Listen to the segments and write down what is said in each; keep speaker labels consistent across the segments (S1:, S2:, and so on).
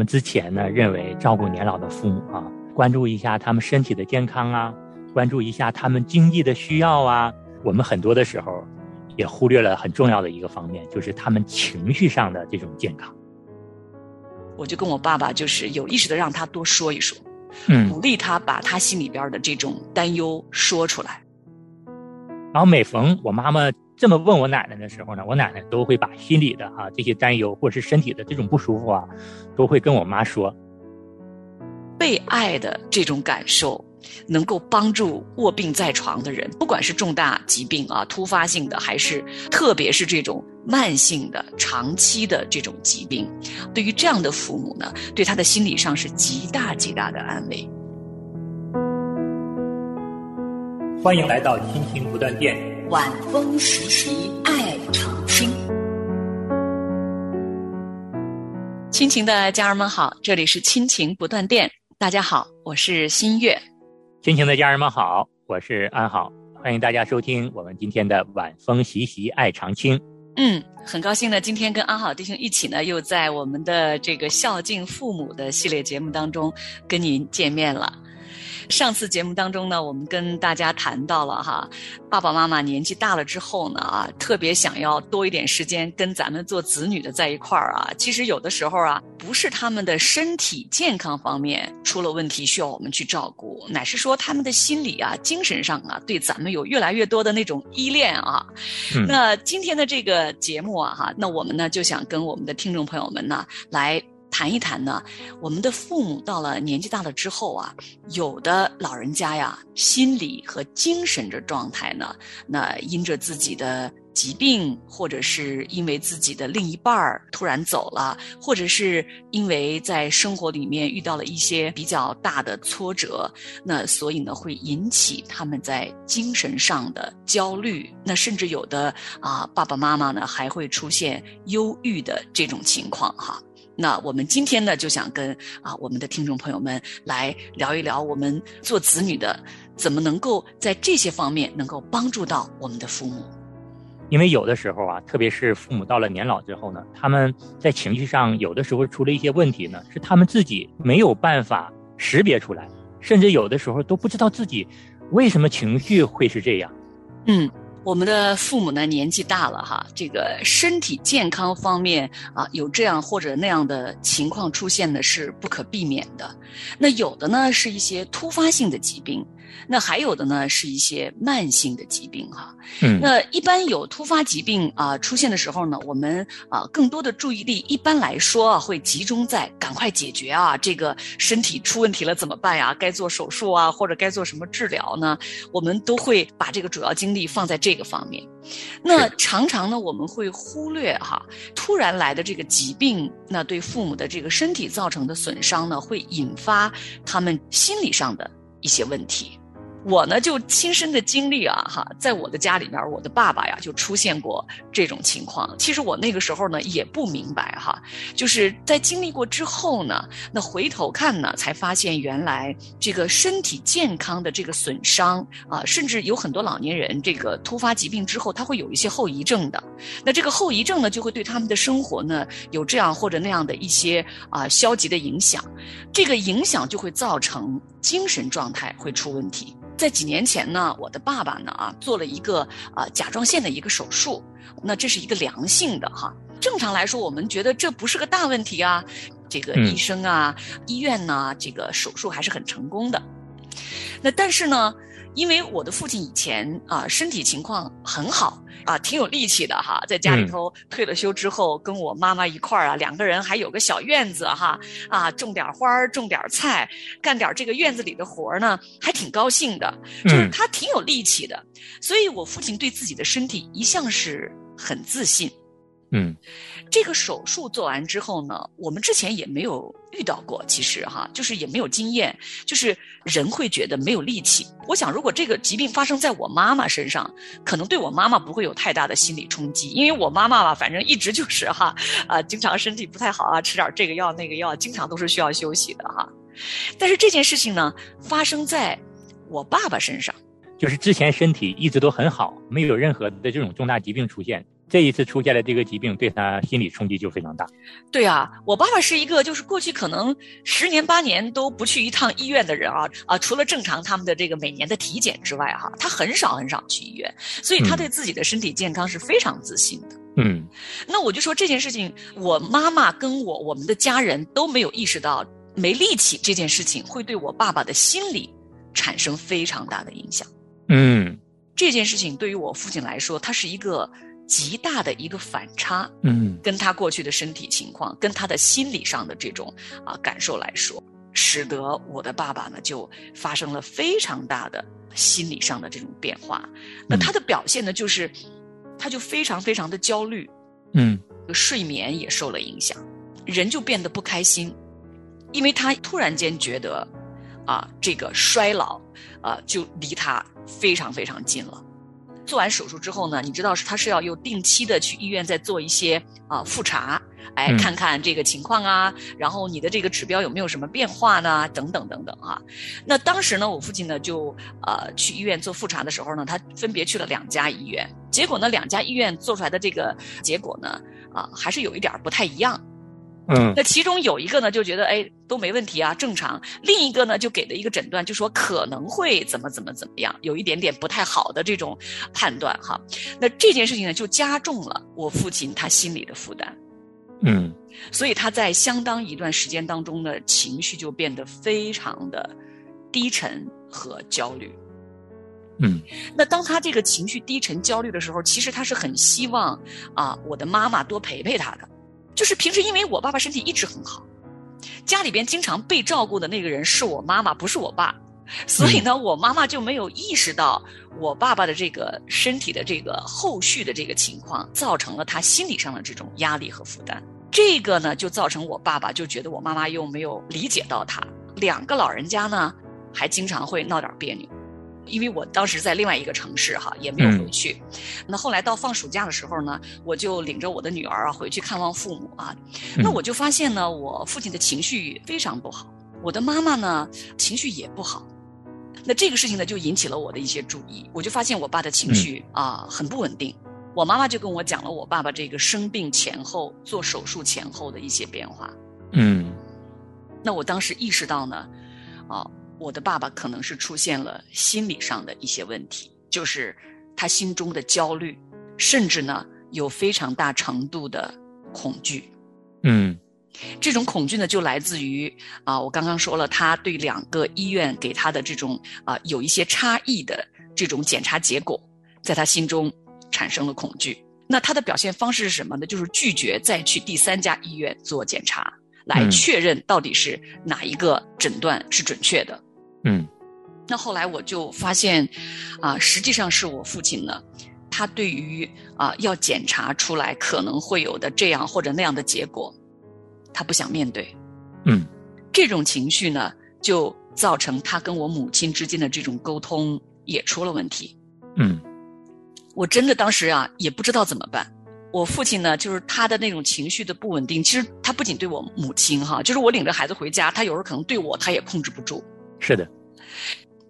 S1: 们之前呢认为照顾年老的父母啊，关注一下他们身体的健康啊，关注一下他们经济的需要啊，我们很多的时候也忽略了很重要的一个方面，就是他们情绪上的这种健康。
S2: 我就跟我爸爸就是有意识的让他多说一说，
S1: 嗯，
S2: 鼓励他把他心里边的这种担忧说出来。
S1: 然后每逢我妈妈这么问我奶奶的时候呢，我奶奶都会把心里的啊这些担忧或者是身体的这种不舒服啊，都会跟我妈说。
S2: 被爱的这种感受。能够帮助卧病在床的人，不管是重大疾病啊、突发性的，还是特别是这种慢性的、长期的这种疾病，对于这样的父母呢，对他的心理上是极大极大的安慰。
S1: 欢迎来到亲情不断电，
S2: 晚风习习爱长青。亲情的家人们好，这里是亲情不断电，大家好，我是新月。
S1: 亲情的家人们好，我是安好，欢迎大家收听我们今天的晚风习习爱长青。
S2: 嗯，很高兴呢，今天跟安好弟兄一起呢，又在我们的这个孝敬父母的系列节目当中跟您见面了。上次节目当中呢，我们跟大家谈到了哈，爸爸妈妈年纪大了之后呢啊，特别想要多一点时间跟咱们做子女的在一块儿啊。其实有的时候啊，不是他们的身体健康方面出了问题需要我们去照顾，乃是说他们的心理啊、精神上啊，对咱们有越来越多的那种依恋啊。那今天的这个节目啊哈，那我们呢就想跟我们的听众朋友们呢来。谈一谈呢，我们的父母到了年纪大了之后啊，有的老人家呀，心理和精神的状态呢，那因着自己的疾病，或者是因为自己的另一半儿突然走了，或者是因为在生活里面遇到了一些比较大的挫折，那所以呢，会引起他们在精神上的焦虑，那甚至有的啊，爸爸妈妈呢还会出现忧郁的这种情况哈。那我们今天呢，就想跟啊我们的听众朋友们来聊一聊，我们做子女的怎么能够在这些方面能够帮助到我们的父母。
S1: 因为有的时候啊，特别是父母到了年老之后呢，他们在情绪上有的时候出了一些问题呢，是他们自己没有办法识别出来，甚至有的时候都不知道自己为什么情绪会是这样。
S2: 嗯。我们的父母呢，年纪大了哈，这个身体健康方面啊，有这样或者那样的情况出现呢，是不可避免的。那有的呢，是一些突发性的疾病。那还有的呢，是一些慢性的疾病哈。
S1: 嗯，
S2: 那一般有突发疾病啊出现的时候呢，我们啊更多的注意力一般来说啊会集中在赶快解决啊这个身体出问题了怎么办呀？该做手术啊或者该做什么治疗呢？我们都会把这个主要精力放在这个方面。那常常呢我们会忽略哈突然来的这个疾病，那对父母的这个身体造成的损伤呢，会引发他们心理上的一些问题。我呢就亲身的经历啊，哈，在我的家里面，我的爸爸呀就出现过这种情况。其实我那个时候呢也不明白哈，就是在经历过之后呢，那回头看呢，才发现原来这个身体健康的这个损伤啊，甚至有很多老年人这个突发疾病之后，他会有一些后遗症的。那这个后遗症呢，就会对他们的生活呢有这样或者那样的一些啊消极的影响，这个影响就会造成精神状态会出问题。在几年前呢，我的爸爸呢啊做了一个啊甲状腺的一个手术，那这是一个良性的哈。正常来说，我们觉得这不是个大问题啊。这个医生啊，医院呢，这个手术还是很成功的。那但是呢。因为我的父亲以前啊身体情况很好啊，挺有力气的哈，在家里头退了休之后，跟我妈妈一块儿啊，两个人还有个小院子哈啊，种点花儿，种点菜，干点这个院子里的活儿呢，还挺高兴的。就是他挺有力气的，所以我父亲对自己的身体一向是很自信。
S1: 嗯，
S2: 这个手术做完之后呢，我们之前也没有遇到过，其实哈，就是也没有经验，就是人会觉得没有力气。我想，如果这个疾病发生在我妈妈身上，可能对我妈妈不会有太大的心理冲击，因为我妈妈吧，反正一直就是哈啊，经常身体不太好啊，吃点这个药那个药，经常都是需要休息的哈。但是这件事情呢，发生在我爸爸身上，
S1: 就是之前身体一直都很好，没有任何的这种重大疾病出现。这一次出现了这个疾病，对他心理冲击就非常大。
S2: 对啊，我爸爸是一个就是过去可能十年八年都不去一趟医院的人啊啊，除了正常他们的这个每年的体检之外哈，他很少很少去医院，所以他对自己的身体健康是非常自信的。
S1: 嗯，
S2: 那我就说这件事情，我妈妈跟我我们的家人都没有意识到没力气这件事情会对我爸爸的心理产生非常大的影响。
S1: 嗯，
S2: 这件事情对于我父亲来说，他是一个。极大的一个反差，
S1: 嗯，
S2: 跟他过去的身体情况，跟他的心理上的这种啊感受来说，使得我的爸爸呢就发生了非常大的心理上的这种变化。那他的表现呢，就是他就非常非常的焦虑，
S1: 嗯，
S2: 睡眠也受了影响，人就变得不开心，因为他突然间觉得啊这个衰老啊就离他非常非常近了。做完手术之后呢，你知道是他是要又定期的去医院再做一些啊复查，哎看看这个情况啊，然后你的这个指标有没有什么变化呢？等等等等啊。那当时呢，我父亲呢就呃去医院做复查的时候呢，他分别去了两家医院，结果呢两家医院做出来的这个结果呢啊还是有一点不太一样。
S1: 嗯，
S2: 那其中有一个呢，就觉得哎都没问题啊，正常；另一个呢，就给的一个诊断，就说可能会怎么怎么怎么样，有一点点不太好的这种判断哈。那这件事情呢，就加重了我父亲他心里的负担。
S1: 嗯，
S2: 所以他在相当一段时间当中呢，情绪就变得非常的低沉和焦虑。
S1: 嗯，
S2: 那当他这个情绪低沉、焦虑的时候，其实他是很希望啊，我的妈妈多陪陪他的。就是平时，因为我爸爸身体一直很好，家里边经常被照顾的那个人是我妈妈，不是我爸，所以呢，我妈妈就没有意识到我爸爸的这个身体的这个后续的这个情况，造成了他心理上的这种压力和负担。这个呢，就造成我爸爸就觉得我妈妈又没有理解到他，两个老人家呢，还经常会闹点别扭。因为我当时在另外一个城市哈，也没有回去。那后来到放暑假的时候呢，我就领着我的女儿啊回去看望父母啊。那我就发现呢，我父亲的情绪非常不好，我的妈妈呢情绪也不好。那这个事情呢，就引起了我的一些注意。我就发现我爸的情绪啊很不稳定。我妈妈就跟我讲了我爸爸这个生病前后、做手术前后的一些变化。
S1: 嗯，
S2: 那我当时意识到呢，啊。我的爸爸可能是出现了心理上的一些问题，就是他心中的焦虑，甚至呢有非常大程度的恐惧。
S1: 嗯，
S2: 这种恐惧呢就来自于啊，我刚刚说了，他对两个医院给他的这种啊有一些差异的这种检查结果，在他心中产生了恐惧。那他的表现方式是什么呢？就是拒绝再去第三家医院做检查，来确认到底是哪一个诊断是准确的。
S1: 嗯，
S2: 那后来我就发现，啊，实际上是我父亲呢，他对于啊要检查出来可能会有的这样或者那样的结果，他不想面对。
S1: 嗯，
S2: 这种情绪呢，就造成他跟我母亲之间的这种沟通也出了问题。
S1: 嗯，
S2: 我真的当时啊也不知道怎么办。我父亲呢，就是他的那种情绪的不稳定，其实他不仅对我母亲哈，就是我领着孩子回家，他有时候可能对我他也控制不住。
S1: 是的，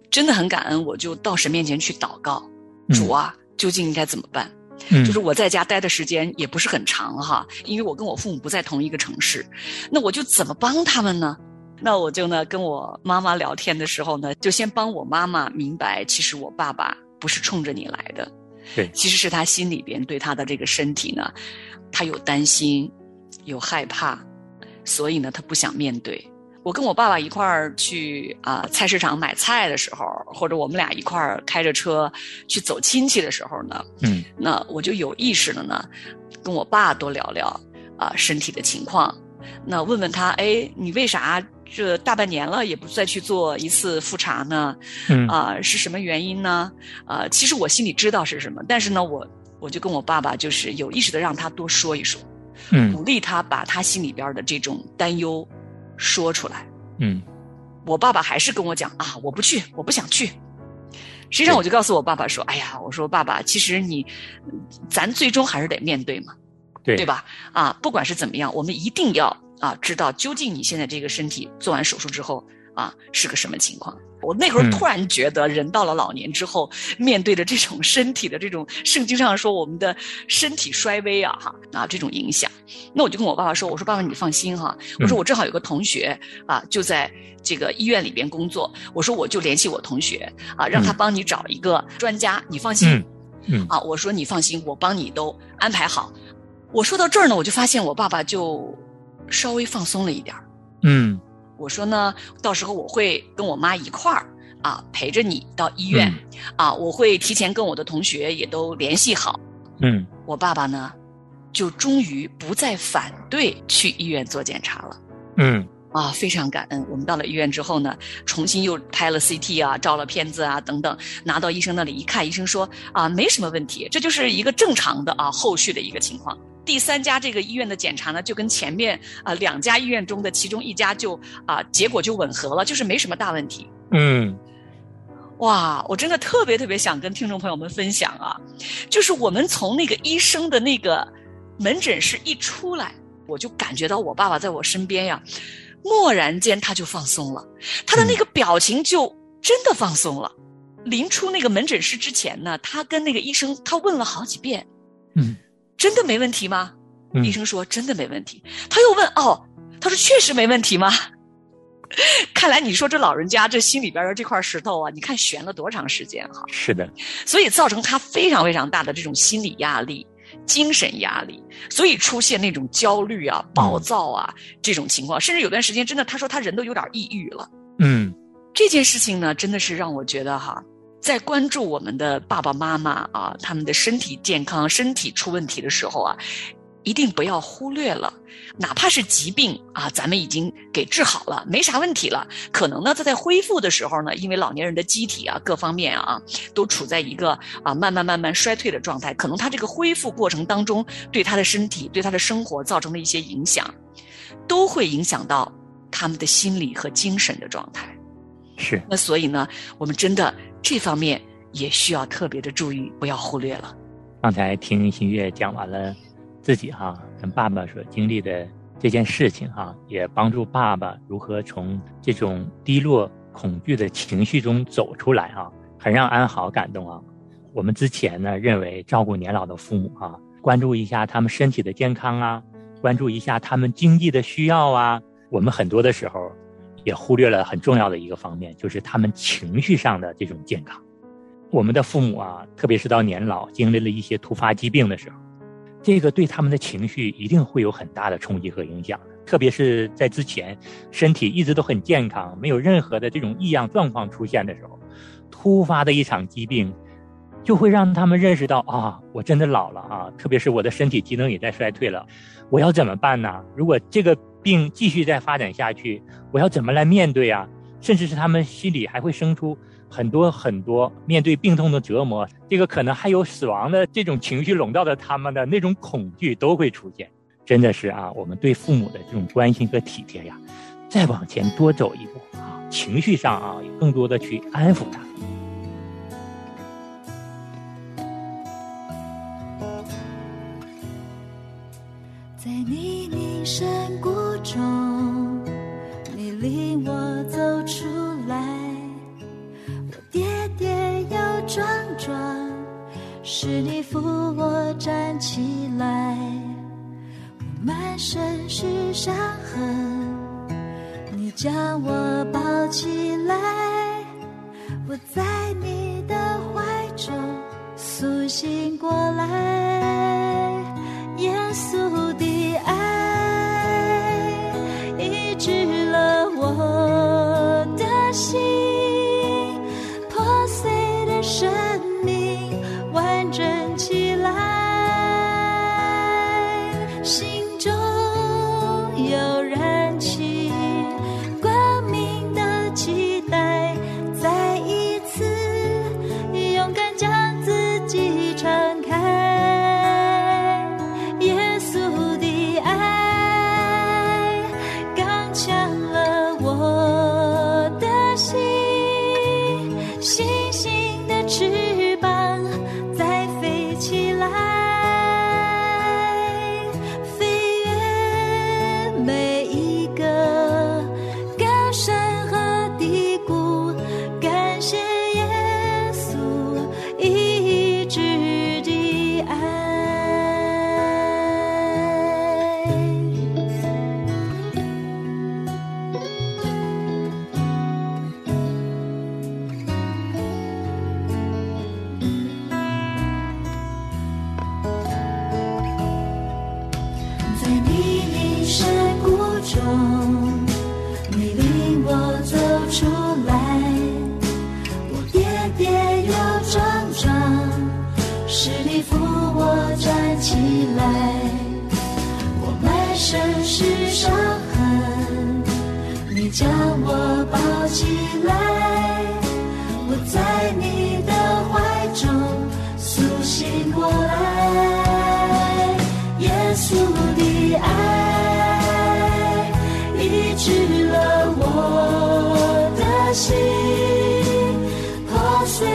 S2: 真的很感恩，我就到神面前去祷告，主啊，究竟应该怎么办？
S1: 嗯，
S2: 就是我在家待的时间也不是很长哈，因为我跟我父母不在同一个城市，那我就怎么帮他们呢？那我就呢跟我妈妈聊天的时候呢，就先帮我妈妈明白，其实我爸爸不是冲着你来的，
S1: 对，
S2: 其实是他心里边对他的这个身体呢，他有担心，有害怕，所以呢，他不想面对。我跟我爸爸一块儿去啊菜市场买菜的时候，或者我们俩一块儿开着车去走亲戚的时候呢，
S1: 嗯，
S2: 那我就有意识的呢，跟我爸多聊聊啊身体的情况，那问问他，哎，你为啥这大半年了也不再去做一次复查呢？
S1: 嗯
S2: 啊，是什么原因呢？啊，其实我心里知道是什么，但是呢，我我就跟我爸爸就是有意识的让他多说一说，
S1: 嗯
S2: 鼓励他把他心里边的这种担忧。说出来，
S1: 嗯，
S2: 我爸爸还是跟我讲啊，我不去，我不想去。实际上，我就告诉我爸爸说，哎呀，我说爸爸，其实你，咱最终还是得面对嘛，
S1: 对
S2: 对吧？啊，不管是怎么样，我们一定要啊，知道究竟你现在这个身体做完手术之后啊是个什么情况。我那会儿突然觉得，人到了老年之后，面对着这种身体的这种圣经上说我们的身体衰微啊，哈啊这种影响，那我就跟我爸爸说：“我说爸爸，你放心哈，我说我正好有个同学啊，就在这个医院里边工作，我说我就联系我同学啊，让他帮你找一个专家，你放心，
S1: 嗯。
S2: 啊，我说你放心，我帮你都安排好。我说到这儿呢，我就发现我爸爸就稍微放松了一点儿，
S1: 嗯。”
S2: 我说呢，到时候我会跟我妈一块儿啊陪着你到医院，啊，我会提前跟我的同学也都联系好。
S1: 嗯，
S2: 我爸爸呢，就终于不再反对去医院做检查了。
S1: 嗯，
S2: 啊，非常感恩。我们到了医院之后呢，重新又拍了 CT 啊，照了片子啊等等，拿到医生那里一看，医生说啊，没什么问题，这就是一个正常的啊后续的一个情况。第三家这个医院的检查呢，就跟前面啊两家医院中的其中一家就啊结果就吻合了，就是没什么大问题。
S1: 嗯，
S2: 哇，我真的特别特别想跟听众朋友们分享啊，就是我们从那个医生的那个门诊室一出来，我就感觉到我爸爸在我身边呀，蓦然间他就放松了，他的那个表情就真的放松了。临出那个门诊室之前呢，他跟那个医生他问了好几遍，
S1: 嗯。
S2: 真的没问题吗？医生说真的没问题。他又问哦，他说确实没问题吗？看来你说这老人家这心里边的这块石头啊，你看悬了多长时间哈？
S1: 是的，
S2: 所以造成他非常非常大的这种心理压力、精神压力，所以出现那种焦虑啊、暴躁啊这种情况，甚至有段时间真的他说他人都有点抑郁了。
S1: 嗯，
S2: 这件事情呢，真的是让我觉得哈。在关注我们的爸爸妈妈啊，他们的身体健康、身体出问题的时候啊，一定不要忽略了，哪怕是疾病啊，咱们已经给治好了，没啥问题了。可能呢，他在恢复的时候呢，因为老年人的机体啊，各方面啊，都处在一个啊慢慢慢慢衰退的状态，可能他这个恢复过程当中，对他的身体、对他的生活造成的一些影响，都会影响到他们的心理和精神的状态。
S1: 是。
S2: 那所以呢，我们真的。这方面也需要特别的注意，不要忽略了。
S1: 刚才听新月讲完了自己哈跟爸爸所经历的这件事情哈，也帮助爸爸如何从这种低落、恐惧的情绪中走出来啊，很让安好感动啊。我们之前呢认为照顾年老的父母啊，关注一下他们身体的健康啊，关注一下他们经济的需要啊，我们很多的时候。也忽略了很重要的一个方面，就是他们情绪上的这种健康。我们的父母啊，特别是到年老，经历了一些突发疾病的时候，这个对他们的情绪一定会有很大的冲击和影响。特别是在之前身体一直都很健康，没有任何的这种异样状况出现的时候，突发的一场疾病，就会让他们认识到啊，我真的老了啊！特别是我的身体机能也在衰退了，我要怎么办呢？如果这个。并继续再发展下去，我要怎么来面对啊？甚至是他们心里还会生出很多很多面对病痛的折磨，这个可能还有死亡的这种情绪笼罩着他们的那种恐惧都会出现。真的是啊，我们对父母的这种关心和体贴呀，再往前多走一步啊，情绪上啊，也更多的去安抚他。
S3: 深谷中，你领我走出来，我跌跌又撞撞，是你扶我站起来，我满身是伤痕，你将我抱起来，我在你的怀中苏醒过来，将我抱起来，我在你的怀中苏醒过来，耶稣的爱医治了我的心，破碎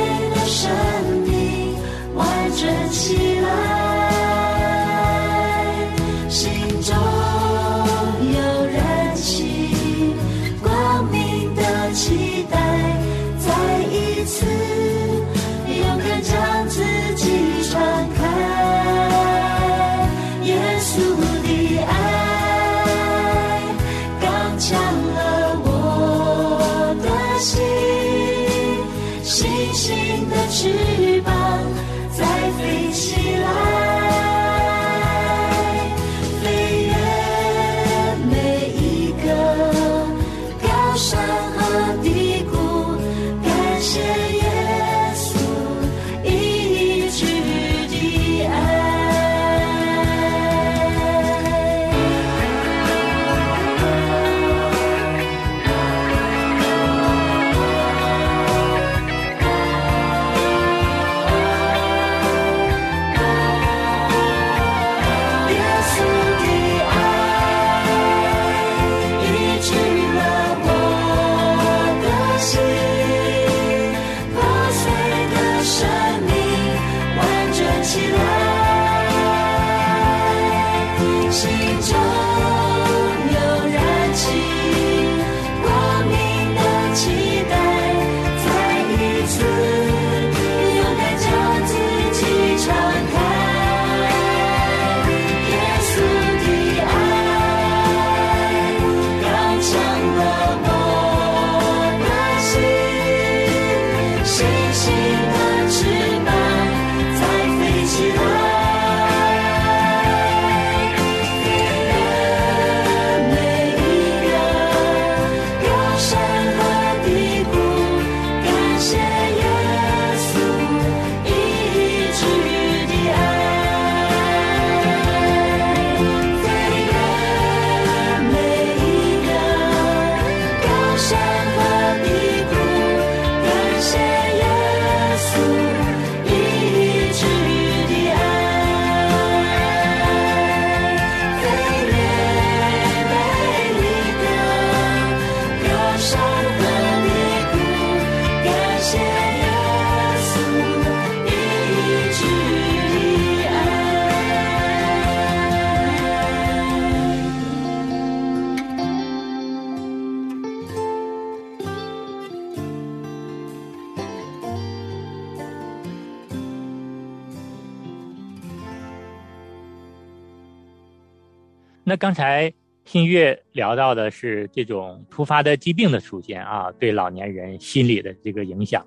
S1: 那刚才新月聊到的是这种突发的疾病的出现啊，对老年人心理的这个影响。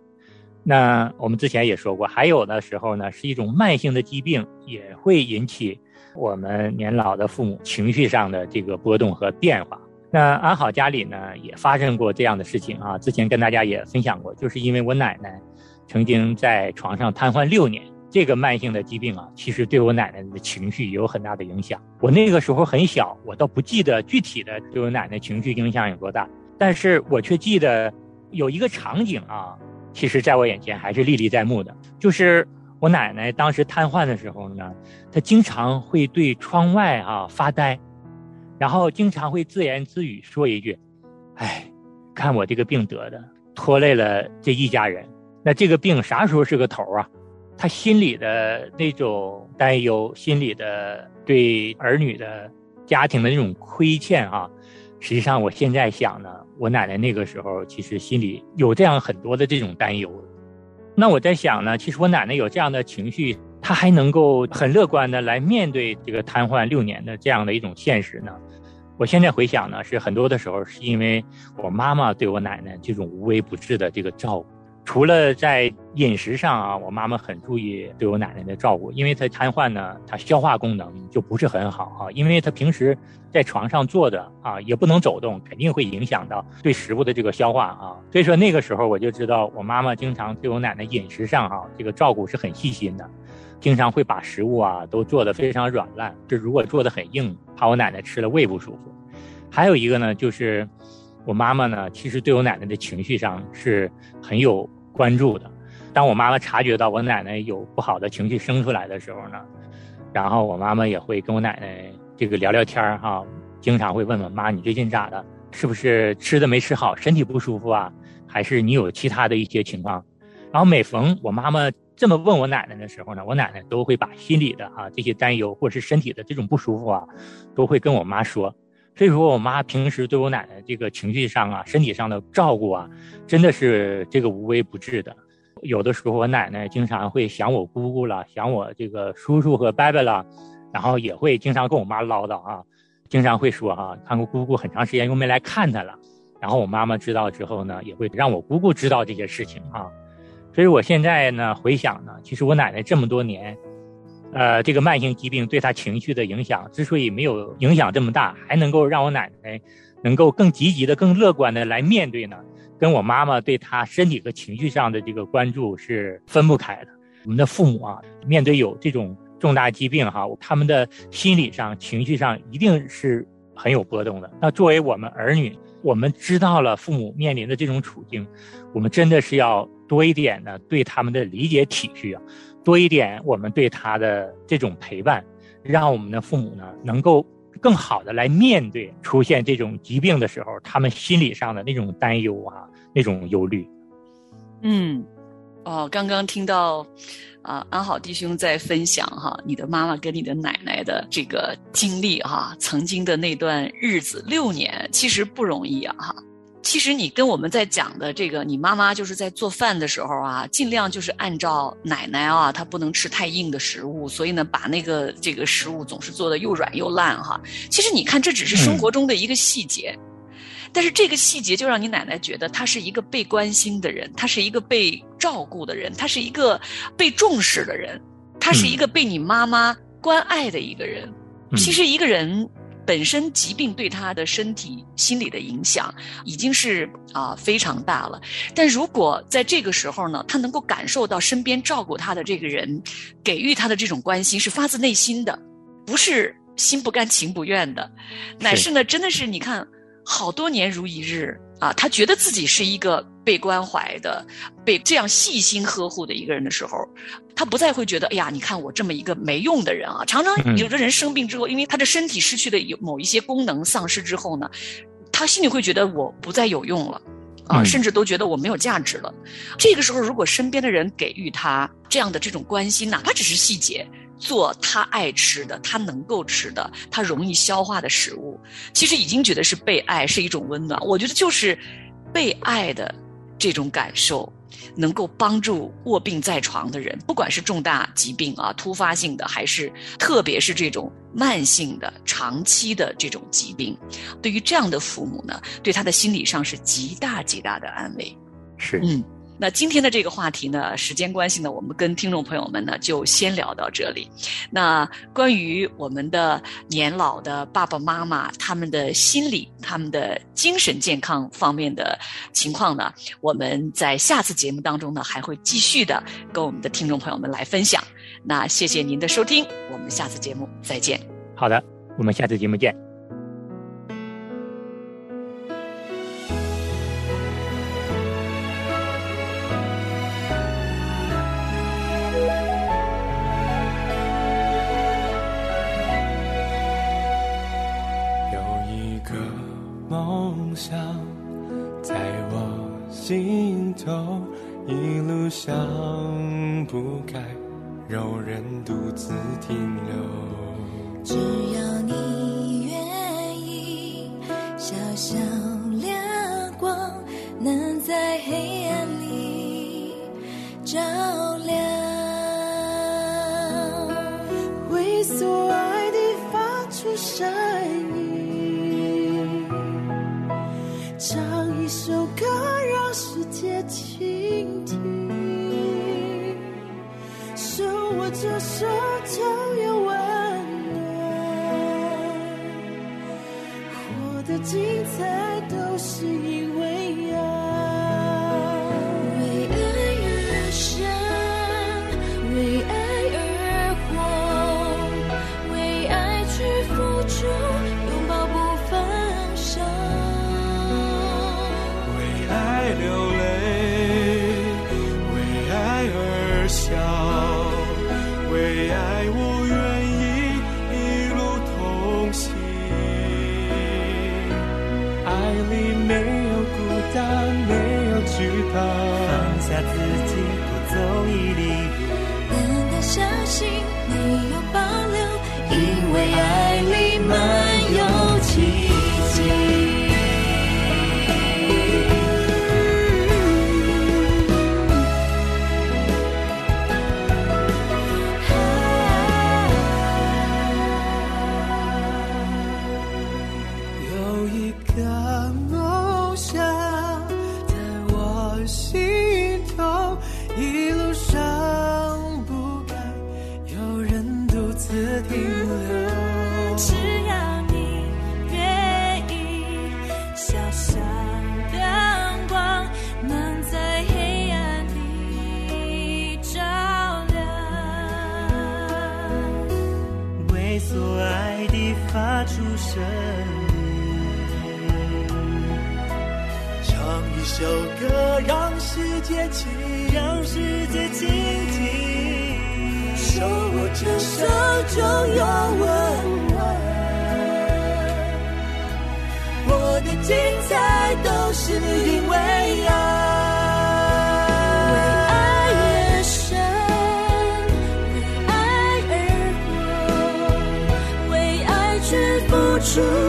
S1: 那我们之前也说过，还有的时候呢，是一种慢性的疾病，也会引起我们年老的父母情绪上的这个波动和变化。那安好家里呢，也发生过这样的事情啊，之前跟大家也分享过，就是因为我奶奶曾经在床上瘫痪六年，这个慢性的疾病啊，其实对我奶奶的情绪有很大的影响。我那个时候很小，我倒不记得具体的对我奶奶情绪影响有多大，但是我却记得有一个场景啊，其实在我眼前还是历历在目的，就是我奶奶当时瘫痪的时候呢，她经常会对窗外啊发呆，然后经常会自言自语说一句：“哎，看我这个病得的，拖累了这一家人。那这个病啥时候是个头啊？”他心里的那种担忧，心里的对儿女的家庭的那种亏欠啊，实际上我现在想呢，我奶奶那个时候其实心里有这样很多的这种担忧。那我在想呢，其实我奶奶有这样的情绪，她还能够很乐观的来面对这个瘫痪六年的这样的一种现实呢。我现在回想呢，是很多的时候是因为我妈妈对我奶奶这种无微不至的这个照顾。除了在饮食上啊，我妈妈很注意对我奶奶的照顾，因为她瘫痪呢，她消化功能就不是很好啊，因为她平时在床上坐着啊，也不能走动，肯定会影响到对食物的这个消化啊。所以说那个时候我就知道，我妈妈经常对我奶奶饮食上哈这个照顾是很细心的，经常会把食物啊都做得非常软烂，这如果做得很硬，怕我奶奶吃了胃不舒服。还有一个呢，就是我妈妈呢，其实对我奶奶的情绪上是很有关注的。当我妈妈察觉到我奶奶有不好的情绪生出来的时候呢，然后我妈妈也会跟我奶奶这个聊聊天儿哈，经常会问问妈你最近咋的？是不是吃的没吃好，身体不舒服啊？还是你有其他的一些情况？然后每逢我妈妈这么问我奶奶的时候呢，我奶奶都会把心里的啊这些担忧或者是身体的这种不舒服啊，都会跟我妈说。所以说我妈平时对我奶奶这个情绪上啊、身体上的照顾啊，真的是这个无微不至的。有的时候我奶奶经常会想我姑姑了，想我这个叔叔和伯伯了，然后也会经常跟我妈唠叨啊，经常会说哈，看过姑姑很长时间又没来看她了。然后我妈妈知道之后呢，也会让我姑姑知道这些事情啊。所以我现在呢回想呢，其实我奶奶这么多年。呃，这个慢性疾病对他情绪的影响，之所以没有影响这么大，还能够让我奶奶能够更积极的、更乐观的来面对呢，跟我妈妈对他身体和情绪上的这个关注是分不开的。我们的父母啊，面对有这种重大疾病哈，他们的心理上、情绪上一定是很有波动的。那作为我们儿女，我们知道了父母面临的这种处境，我们真的是要多一点的对他们的理解体恤啊。多一点，我们对他的这种陪伴，让我们的父母呢，能够更好的来面对出现这种疾病的时候，他们心理上的那种担忧啊，那种忧虑。
S2: 嗯，哦，刚刚听到啊，安好弟兄在分享哈，你的妈妈跟你的奶奶的这个经历哈，曾经的那段日子六年，其实不容易啊哈。其实你跟我们在讲的这个，你妈妈就是在做饭的时候啊，尽量就是按照奶奶啊，她不能吃太硬的食物，所以呢，把那个这个食物总是做的又软又烂哈。其实你看，这只是生活中的一个细节，但是这个细节就让你奶奶觉得她是一个被关心的人，她是一个被照顾的人，她是一个被重视的人，她是一个被你妈妈关爱的一个人。其实一个人。本身疾病对他的身体、心理的影响已经是啊非常大了，但如果在这个时候呢，他能够感受到身边照顾他的这个人给予他的这种关心是发自内心的，不是心不甘情不愿的，乃是呢，真的是你看。好多年如一日啊，他觉得自己是一个被关怀的、被这样细心呵护的一个人的时候，他不再会觉得，哎呀，你看我这么一个没用的人啊。常常有的人生病之后，因为他的身体失去的有某一些功能丧失之后呢，他心里会觉得我不再有用了，啊，甚至都觉得我没有价值了。这个时候，如果身边的人给予他这样的这种关心，哪怕只是细节。做他爱吃的，他能够吃的，他容易消化的食物，其实已经觉得是被爱，是一种温暖。我觉得就是被爱的这种感受，能够帮助卧病在床的人，不管是重大疾病啊、突发性的，还是特别是这种慢性的、长期的这种疾病，对于这样的父母呢，对他的心理上是极大极大的安慰。
S1: 是，
S2: 嗯。那今天的这个话题呢，时间关系呢，我们跟听众朋友们呢就先聊到这里。那关于我们的年老的爸爸妈妈他们的心理、他们的精神健康方面的情况呢，我们在下次节目当中呢还会继续的跟我们的听众朋友们来分享。那谢谢您的收听，我们下次节目再见。
S1: 好的，我们下次节目见。
S4: 想不开，柔人独自停留。
S3: 只要你愿意，小小
S4: 出声音，唱一首歌，让世界倾，让世界静听。手握着手中有温暖，我的精彩都是因。为
S3: 去